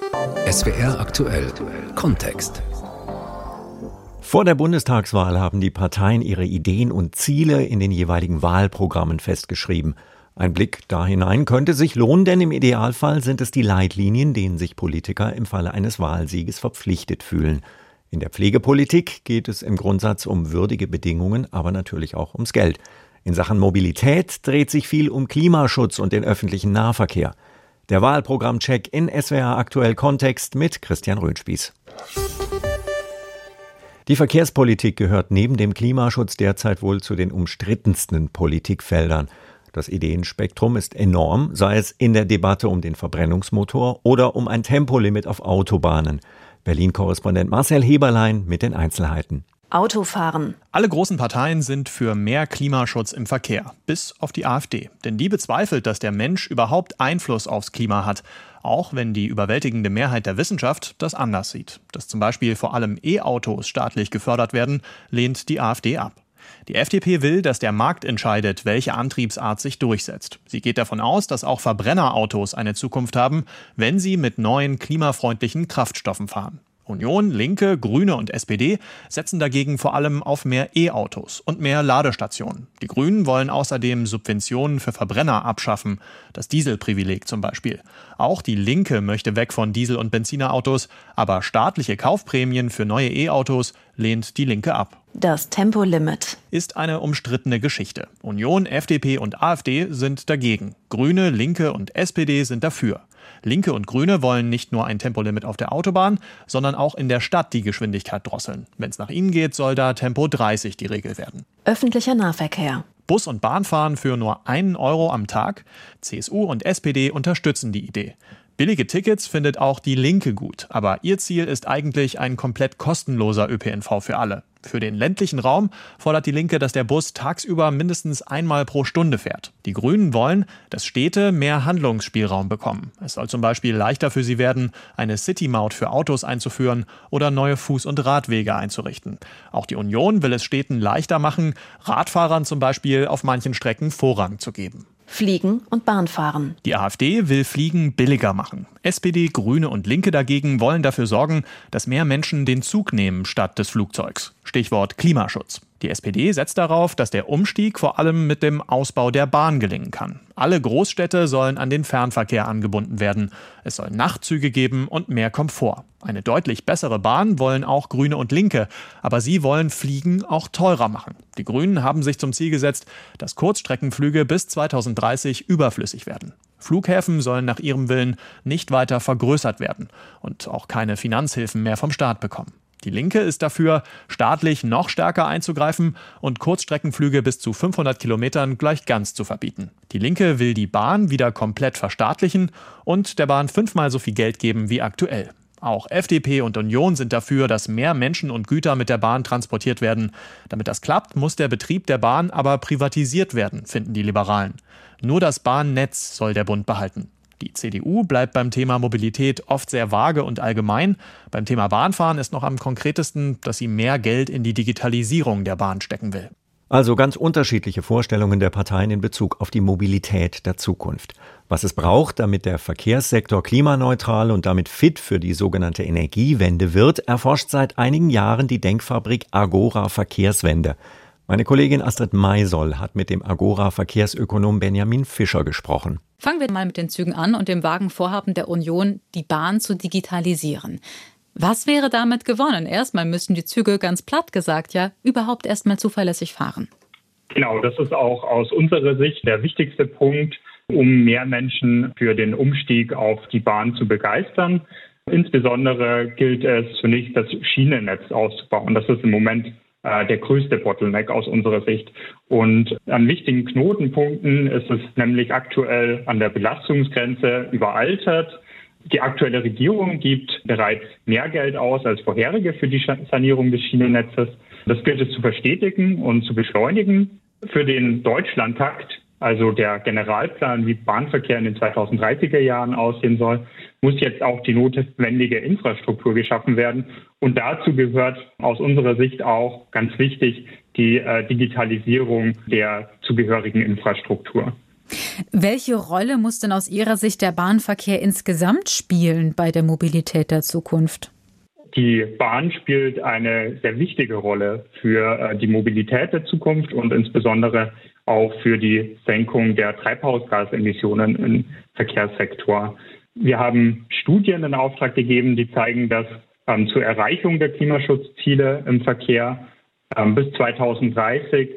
SWR aktuell Kontext. Vor der Bundestagswahl haben die Parteien ihre Ideen und Ziele in den jeweiligen Wahlprogrammen festgeschrieben. Ein Blick da hinein könnte sich lohnen, denn im Idealfall sind es die Leitlinien, denen sich Politiker im Falle eines Wahlsieges verpflichtet fühlen. In der Pflegepolitik geht es im Grundsatz um würdige Bedingungen, aber natürlich auch ums Geld. In Sachen Mobilität dreht sich viel um Klimaschutz und den öffentlichen Nahverkehr. Der Wahlprogrammcheck in SWR aktuell Kontext mit Christian Röhnspieß. Die Verkehrspolitik gehört neben dem Klimaschutz derzeit wohl zu den umstrittensten Politikfeldern. Das Ideenspektrum ist enorm, sei es in der Debatte um den Verbrennungsmotor oder um ein Tempolimit auf Autobahnen. Berlin-Korrespondent Marcel Heberlein mit den Einzelheiten. Autofahren. Alle großen Parteien sind für mehr Klimaschutz im Verkehr, bis auf die AfD. Denn die bezweifelt, dass der Mensch überhaupt Einfluss aufs Klima hat, auch wenn die überwältigende Mehrheit der Wissenschaft das anders sieht. Dass zum Beispiel vor allem E-Autos staatlich gefördert werden, lehnt die AfD ab. Die FDP will, dass der Markt entscheidet, welche Antriebsart sich durchsetzt. Sie geht davon aus, dass auch Verbrennerautos eine Zukunft haben, wenn sie mit neuen klimafreundlichen Kraftstoffen fahren. Union, Linke, Grüne und SPD setzen dagegen vor allem auf mehr E-Autos und mehr Ladestationen. Die Grünen wollen außerdem Subventionen für Verbrenner abschaffen, das Dieselprivileg zum Beispiel. Auch die Linke möchte weg von Diesel- und Benzinerautos, aber staatliche Kaufprämien für neue E-Autos lehnt die Linke ab. Das Tempolimit ist eine umstrittene Geschichte. Union, FDP und AfD sind dagegen. Grüne, Linke und SPD sind dafür. Linke und Grüne wollen nicht nur ein Tempolimit auf der Autobahn, sondern auch in der Stadt die Geschwindigkeit drosseln. Wenn es nach ihnen geht, soll da Tempo 30 die Regel werden. Öffentlicher Nahverkehr. Bus- und Bahnfahren für nur einen Euro am Tag. CSU und SPD unterstützen die Idee. Billige Tickets findet auch die Linke gut, aber ihr Ziel ist eigentlich ein komplett kostenloser ÖPNV für alle. Für den ländlichen Raum fordert die Linke, dass der Bus tagsüber mindestens einmal pro Stunde fährt. Die Grünen wollen, dass Städte mehr Handlungsspielraum bekommen. Es soll zum Beispiel leichter für sie werden, eine City-Maut für Autos einzuführen oder neue Fuß- und Radwege einzurichten. Auch die Union will es Städten leichter machen, Radfahrern zum Beispiel auf manchen Strecken Vorrang zu geben. Fliegen und Bahnfahren. Die AfD will Fliegen billiger machen. SPD, Grüne und Linke dagegen wollen dafür sorgen, dass mehr Menschen den Zug nehmen statt des Flugzeugs. Stichwort Klimaschutz. Die SPD setzt darauf, dass der Umstieg vor allem mit dem Ausbau der Bahn gelingen kann. Alle Großstädte sollen an den Fernverkehr angebunden werden. Es soll Nachtzüge geben und mehr Komfort. Eine deutlich bessere Bahn wollen auch Grüne und Linke, aber sie wollen Fliegen auch teurer machen. Die Grünen haben sich zum Ziel gesetzt, dass Kurzstreckenflüge bis 2030 überflüssig werden. Flughäfen sollen nach ihrem Willen nicht weiter vergrößert werden und auch keine Finanzhilfen mehr vom Staat bekommen. Die Linke ist dafür, staatlich noch stärker einzugreifen und Kurzstreckenflüge bis zu 500 Kilometern gleich ganz zu verbieten. Die Linke will die Bahn wieder komplett verstaatlichen und der Bahn fünfmal so viel Geld geben wie aktuell. Auch FDP und Union sind dafür, dass mehr Menschen und Güter mit der Bahn transportiert werden. Damit das klappt, muss der Betrieb der Bahn aber privatisiert werden, finden die Liberalen. Nur das Bahnnetz soll der Bund behalten. Die CDU bleibt beim Thema Mobilität oft sehr vage und allgemein. Beim Thema Bahnfahren ist noch am konkretesten, dass sie mehr Geld in die Digitalisierung der Bahn stecken will. Also ganz unterschiedliche Vorstellungen der Parteien in Bezug auf die Mobilität der Zukunft. Was es braucht, damit der Verkehrssektor klimaneutral und damit fit für die sogenannte Energiewende wird, erforscht seit einigen Jahren die Denkfabrik Agora Verkehrswende. Meine Kollegin Astrid Maisoll hat mit dem Agora-Verkehrsökonom Benjamin Fischer gesprochen. Fangen wir mal mit den Zügen an und dem vagen Vorhaben der Union, die Bahn zu digitalisieren. Was wäre damit gewonnen? Erstmal müssten die Züge ganz platt gesagt ja überhaupt erstmal zuverlässig fahren. Genau, das ist auch aus unserer Sicht der wichtigste Punkt, um mehr Menschen für den Umstieg auf die Bahn zu begeistern. Insbesondere gilt es zunächst, das Schienennetz auszubauen. Das ist im Moment der größte Bottleneck aus unserer Sicht. Und an wichtigen Knotenpunkten ist es nämlich aktuell an der Belastungsgrenze überaltert. Die aktuelle Regierung gibt bereits mehr Geld aus als vorherige für die Sanierung des Schienennetzes. Das gilt es zu verstetigen und zu beschleunigen. Für den Deutschlandtakt, also der Generalplan, wie Bahnverkehr in den 2030er Jahren aussehen soll, muss jetzt auch die notwendige Infrastruktur geschaffen werden. Und dazu gehört aus unserer Sicht auch ganz wichtig die äh, Digitalisierung der zugehörigen Infrastruktur. Welche Rolle muss denn aus Ihrer Sicht der Bahnverkehr insgesamt spielen bei der Mobilität der Zukunft? Die Bahn spielt eine sehr wichtige Rolle für äh, die Mobilität der Zukunft und insbesondere auch für die Senkung der Treibhausgasemissionen im Verkehrssektor. Wir haben Studien in Auftrag gegeben, die zeigen, dass ähm, zur Erreichung der Klimaschutzziele im Verkehr ähm, bis 2030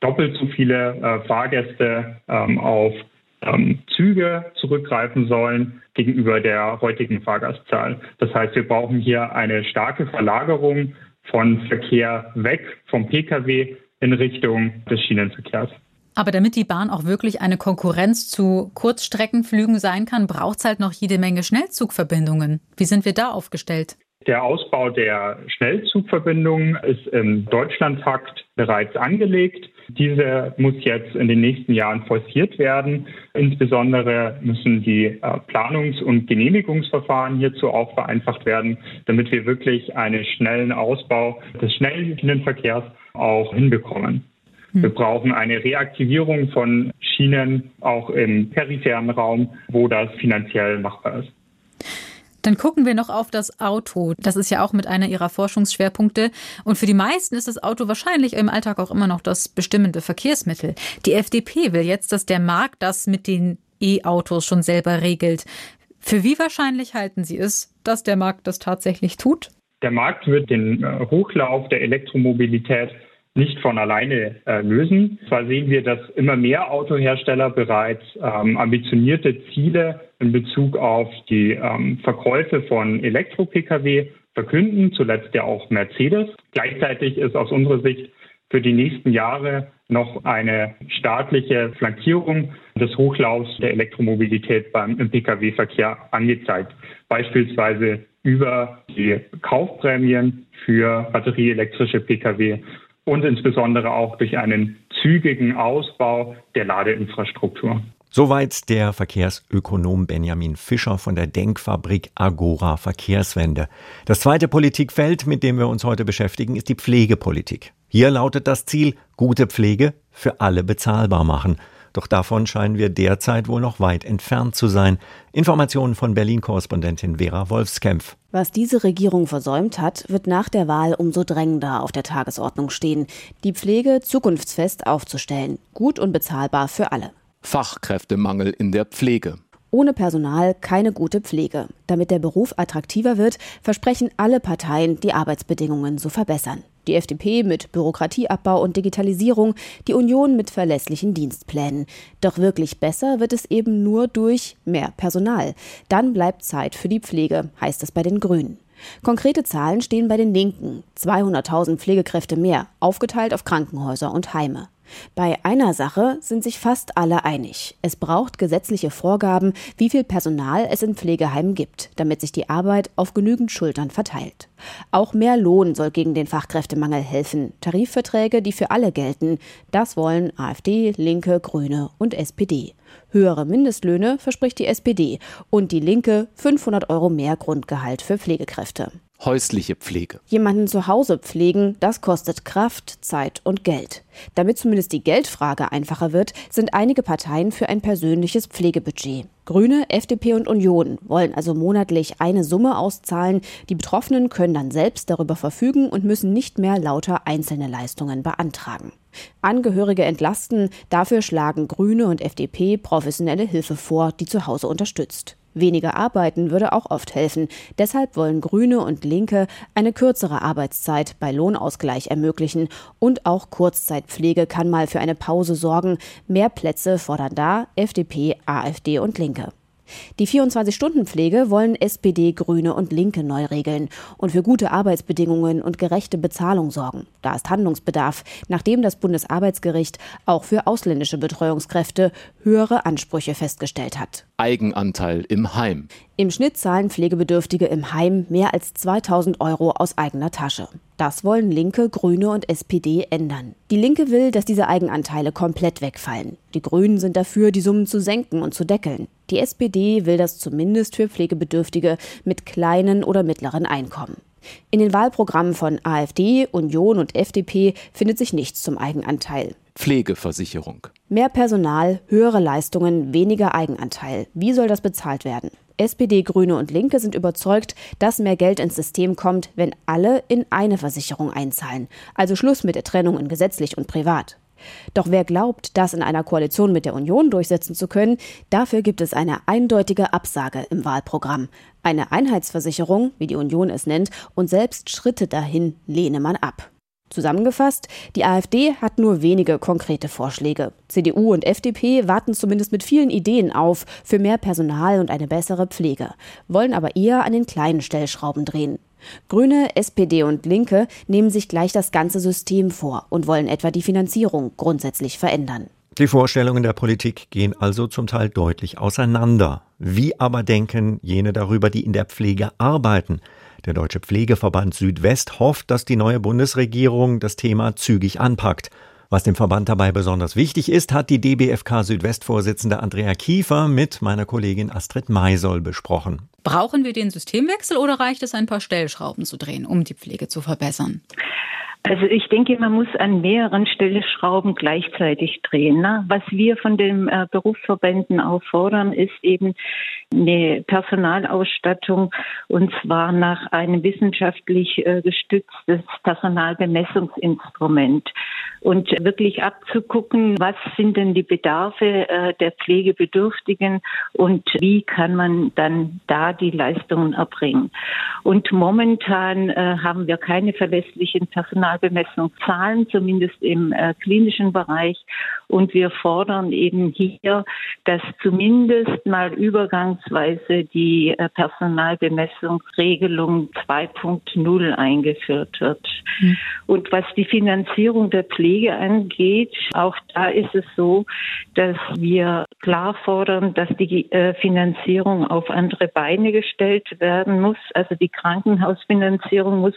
doppelt so viele äh, Fahrgäste ähm, auf ähm, Züge zurückgreifen sollen gegenüber der heutigen Fahrgastzahl. Das heißt, wir brauchen hier eine starke Verlagerung von Verkehr weg vom Pkw in Richtung des Schienenverkehrs. Aber damit die Bahn auch wirklich eine Konkurrenz zu Kurzstreckenflügen sein kann, braucht es halt noch jede Menge Schnellzugverbindungen. Wie sind wir da aufgestellt? Der Ausbau der Schnellzugverbindungen ist im Deutschlandtakt bereits angelegt. Diese muss jetzt in den nächsten Jahren forciert werden. Insbesondere müssen die äh, Planungs- und Genehmigungsverfahren hierzu auch vereinfacht werden, damit wir wirklich einen schnellen Ausbau des schnellen Schienenverkehrs auch hinbekommen. Hm. Wir brauchen eine Reaktivierung von Schienen auch im peripheren Raum, wo das finanziell machbar ist. Dann gucken wir noch auf das Auto. Das ist ja auch mit einer Ihrer Forschungsschwerpunkte. Und für die meisten ist das Auto wahrscheinlich im Alltag auch immer noch das bestimmende Verkehrsmittel. Die FDP will jetzt, dass der Markt das mit den E-Autos schon selber regelt. Für wie wahrscheinlich halten Sie es, dass der Markt das tatsächlich tut? Der Markt wird den äh, Hochlauf der Elektromobilität nicht von alleine äh, lösen. Zwar sehen wir, dass immer mehr Autohersteller bereits ähm, ambitionierte Ziele in Bezug auf die ähm, Verkäufe von Elektro-Pkw verkünden, zuletzt ja auch Mercedes. Gleichzeitig ist aus unserer Sicht für die nächsten Jahre noch eine staatliche Flankierung des Hochlaufs der Elektromobilität beim Pkw-Verkehr angezeigt. Beispielsweise über die Kaufprämien für batterieelektrische Pkw und insbesondere auch durch einen zügigen Ausbau der Ladeinfrastruktur. Soweit der Verkehrsökonom Benjamin Fischer von der Denkfabrik Agora Verkehrswende. Das zweite Politikfeld, mit dem wir uns heute beschäftigen, ist die Pflegepolitik. Hier lautet das Ziel, gute Pflege für alle bezahlbar machen. Doch davon scheinen wir derzeit wohl noch weit entfernt zu sein. Informationen von Berlin-Korrespondentin Vera Wolfskämpf. Was diese Regierung versäumt hat, wird nach der Wahl umso drängender auf der Tagesordnung stehen, die Pflege zukunftsfest aufzustellen, gut und bezahlbar für alle. Fachkräftemangel in der Pflege. Ohne Personal keine gute Pflege. Damit der Beruf attraktiver wird, versprechen alle Parteien, die Arbeitsbedingungen zu verbessern. Die FDP mit Bürokratieabbau und Digitalisierung, die Union mit verlässlichen Dienstplänen. Doch wirklich besser wird es eben nur durch mehr Personal. Dann bleibt Zeit für die Pflege, heißt es bei den Grünen. Konkrete Zahlen stehen bei den Linken. 200.000 Pflegekräfte mehr, aufgeteilt auf Krankenhäuser und Heime. Bei einer Sache sind sich fast alle einig. Es braucht gesetzliche Vorgaben, wie viel Personal es in Pflegeheimen gibt, damit sich die Arbeit auf genügend Schultern verteilt. Auch mehr Lohn soll gegen den Fachkräftemangel helfen. Tarifverträge, die für alle gelten. Das wollen AfD, Linke, Grüne und SPD. Höhere Mindestlöhne verspricht die SPD und die Linke 500 Euro mehr Grundgehalt für Pflegekräfte häusliche Pflege. Jemanden zu Hause pflegen, das kostet Kraft, Zeit und Geld. Damit zumindest die Geldfrage einfacher wird, sind einige Parteien für ein persönliches Pflegebudget. Grüne, FDP und Union wollen also monatlich eine Summe auszahlen. Die Betroffenen können dann selbst darüber verfügen und müssen nicht mehr lauter einzelne Leistungen beantragen. Angehörige entlasten, dafür schlagen Grüne und FDP professionelle Hilfe vor, die zu Hause unterstützt. Weniger arbeiten würde auch oft helfen. Deshalb wollen Grüne und Linke eine kürzere Arbeitszeit bei Lohnausgleich ermöglichen. Und auch Kurzzeitpflege kann mal für eine Pause sorgen. Mehr Plätze fordern da FDP, AfD und Linke. Die 24-Stunden-Pflege wollen SPD, Grüne und Linke neu regeln und für gute Arbeitsbedingungen und gerechte Bezahlung sorgen. Da ist Handlungsbedarf, nachdem das Bundesarbeitsgericht auch für ausländische Betreuungskräfte höhere Ansprüche festgestellt hat. Eigenanteil im Heim. Im Schnitt zahlen Pflegebedürftige im Heim mehr als 2000 Euro aus eigener Tasche. Das wollen Linke, Grüne und SPD ändern. Die Linke will, dass diese Eigenanteile komplett wegfallen. Die Grünen sind dafür, die Summen zu senken und zu deckeln. Die SPD will das zumindest für Pflegebedürftige mit kleinen oder mittleren Einkommen. In den Wahlprogrammen von AfD, Union und FDP findet sich nichts zum Eigenanteil. Pflegeversicherung. Mehr Personal, höhere Leistungen, weniger Eigenanteil. Wie soll das bezahlt werden? SPD, Grüne und Linke sind überzeugt, dass mehr Geld ins System kommt, wenn alle in eine Versicherung einzahlen. Also Schluss mit der Trennung in gesetzlich und privat. Doch wer glaubt, das in einer Koalition mit der Union durchsetzen zu können, dafür gibt es eine eindeutige Absage im Wahlprogramm. Eine Einheitsversicherung, wie die Union es nennt, und selbst Schritte dahin lehne man ab. Zusammengefasst, die AfD hat nur wenige konkrete Vorschläge. CDU und FDP warten zumindest mit vielen Ideen auf für mehr Personal und eine bessere Pflege, wollen aber eher an den kleinen Stellschrauben drehen. Grüne, SPD und Linke nehmen sich gleich das ganze System vor und wollen etwa die Finanzierung grundsätzlich verändern. Die Vorstellungen der Politik gehen also zum Teil deutlich auseinander. Wie aber denken jene darüber, die in der Pflege arbeiten? Der Deutsche Pflegeverband Südwest hofft, dass die neue Bundesregierung das Thema zügig anpackt. Was dem Verband dabei besonders wichtig ist, hat die DBFK Südwest-Vorsitzende Andrea Kiefer mit meiner Kollegin Astrid Maisol besprochen. Brauchen wir den Systemwechsel oder reicht es, ein paar Stellschrauben zu drehen, um die Pflege zu verbessern? Also ich denke, man muss an mehreren Stellschrauben gleichzeitig drehen. Ne? Was wir von den äh, Berufsverbänden auch fordern, ist eben eine Personalausstattung und zwar nach einem wissenschaftlich äh, gestütztes Personalbemessungsinstrument und wirklich abzugucken, was sind denn die Bedarfe äh, der Pflegebedürftigen und wie kann man dann da die Leistungen erbringen. Und momentan äh, haben wir keine verlässlichen Personalbemessungszahlen, zumindest im äh, klinischen Bereich. Und wir fordern eben hier, dass zumindest mal übergangsweise die äh, Personalbemessungsregelung 2.0 eingeführt wird. Mhm. Und was die Finanzierung der Pflege angeht, auch da ist es so, dass wir klar fordern, dass die äh, Finanzierung auf andere Beine gestellt werden muss. Also die Krankenhausfinanzierung muss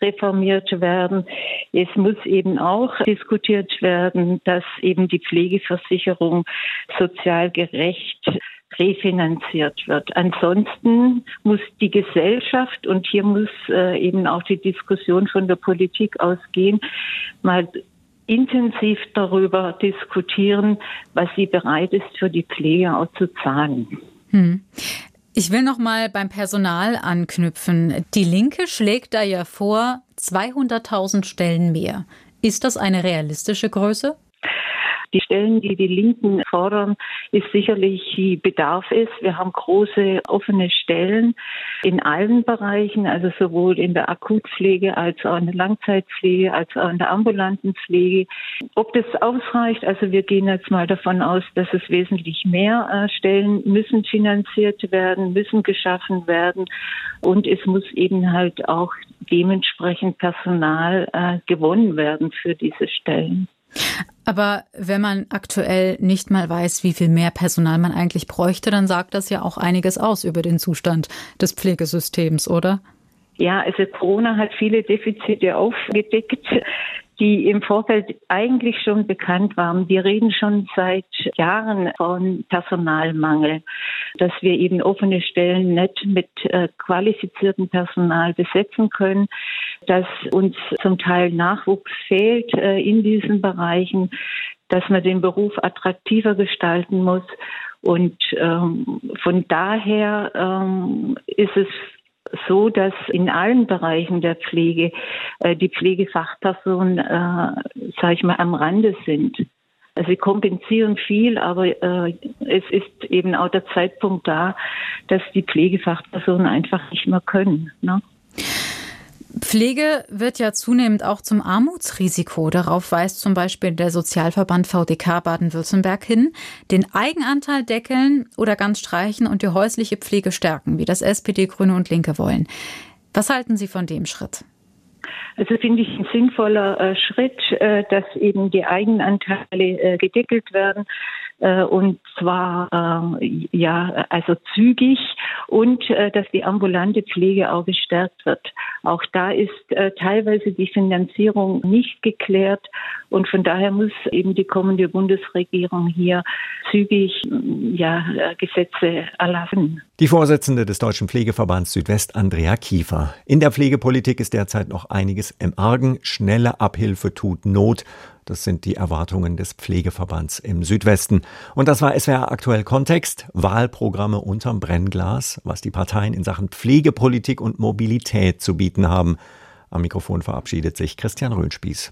reformiert werden. Es muss eben auch diskutiert werden, dass eben die Pflegeversicherung sozial gerecht refinanziert wird. Ansonsten muss die Gesellschaft, und hier muss äh, eben auch die Diskussion von der Politik ausgehen, mal intensiv darüber diskutieren, was sie bereit ist, für die Pflege auch zu zahlen. Hm. Ich will noch mal beim Personal anknüpfen. Die Linke schlägt da ja vor 200.000 Stellen mehr. Ist das eine realistische Größe? Die Stellen, die die Linken fordern, ist sicherlich, wie Bedarf ist. Wir haben große offene Stellen in allen Bereichen, also sowohl in der Akutpflege als auch in der Langzeitpflege, als auch in der ambulanten Pflege. Ob das ausreicht, also wir gehen jetzt mal davon aus, dass es wesentlich mehr äh, Stellen müssen finanziert werden, müssen geschaffen werden und es muss eben halt auch dementsprechend Personal äh, gewonnen werden für diese Stellen. Aber wenn man aktuell nicht mal weiß, wie viel mehr Personal man eigentlich bräuchte, dann sagt das ja auch einiges aus über den Zustand des Pflegesystems, oder? Ja, also Corona hat viele Defizite aufgedeckt die im Vorfeld eigentlich schon bekannt waren. Wir reden schon seit Jahren von Personalmangel, dass wir eben offene Stellen nicht mit äh, qualifiziertem Personal besetzen können, dass uns zum Teil Nachwuchs fehlt äh, in diesen Bereichen, dass man den Beruf attraktiver gestalten muss. Und ähm, von daher ähm, ist es so, dass in allen Bereichen der Pflege äh, die Pflegefachpersonen, äh, sage ich mal, am Rande sind. Also sie kompensieren viel, aber äh, es ist eben auch der Zeitpunkt da, dass die Pflegefachpersonen einfach nicht mehr können. Ne? Pflege wird ja zunehmend auch zum Armutsrisiko. Darauf weist zum Beispiel der Sozialverband VDK Baden-Württemberg hin. Den Eigenanteil deckeln oder ganz streichen und die häusliche Pflege stärken, wie das SPD, Grüne und Linke wollen. Was halten Sie von dem Schritt? Also finde ich ein sinnvoller äh, Schritt, äh, dass eben die Eigenanteile äh, gedeckelt werden und zwar äh, ja also zügig und äh, dass die ambulante Pflege auch gestärkt wird. Auch da ist äh, teilweise die Finanzierung nicht geklärt und von daher muss eben die kommende Bundesregierung hier zügig ja äh, Gesetze erlassen. Die Vorsitzende des Deutschen Pflegeverbands Südwest, Andrea Kiefer. In der Pflegepolitik ist derzeit noch einiges im Argen. Schnelle Abhilfe tut Not. Das sind die Erwartungen des Pflegeverbands im Südwesten. Und das war SWR aktuell Kontext. Wahlprogramme unterm Brennglas, was die Parteien in Sachen Pflegepolitik und Mobilität zu bieten haben. Am Mikrofon verabschiedet sich Christian Röhnspieß.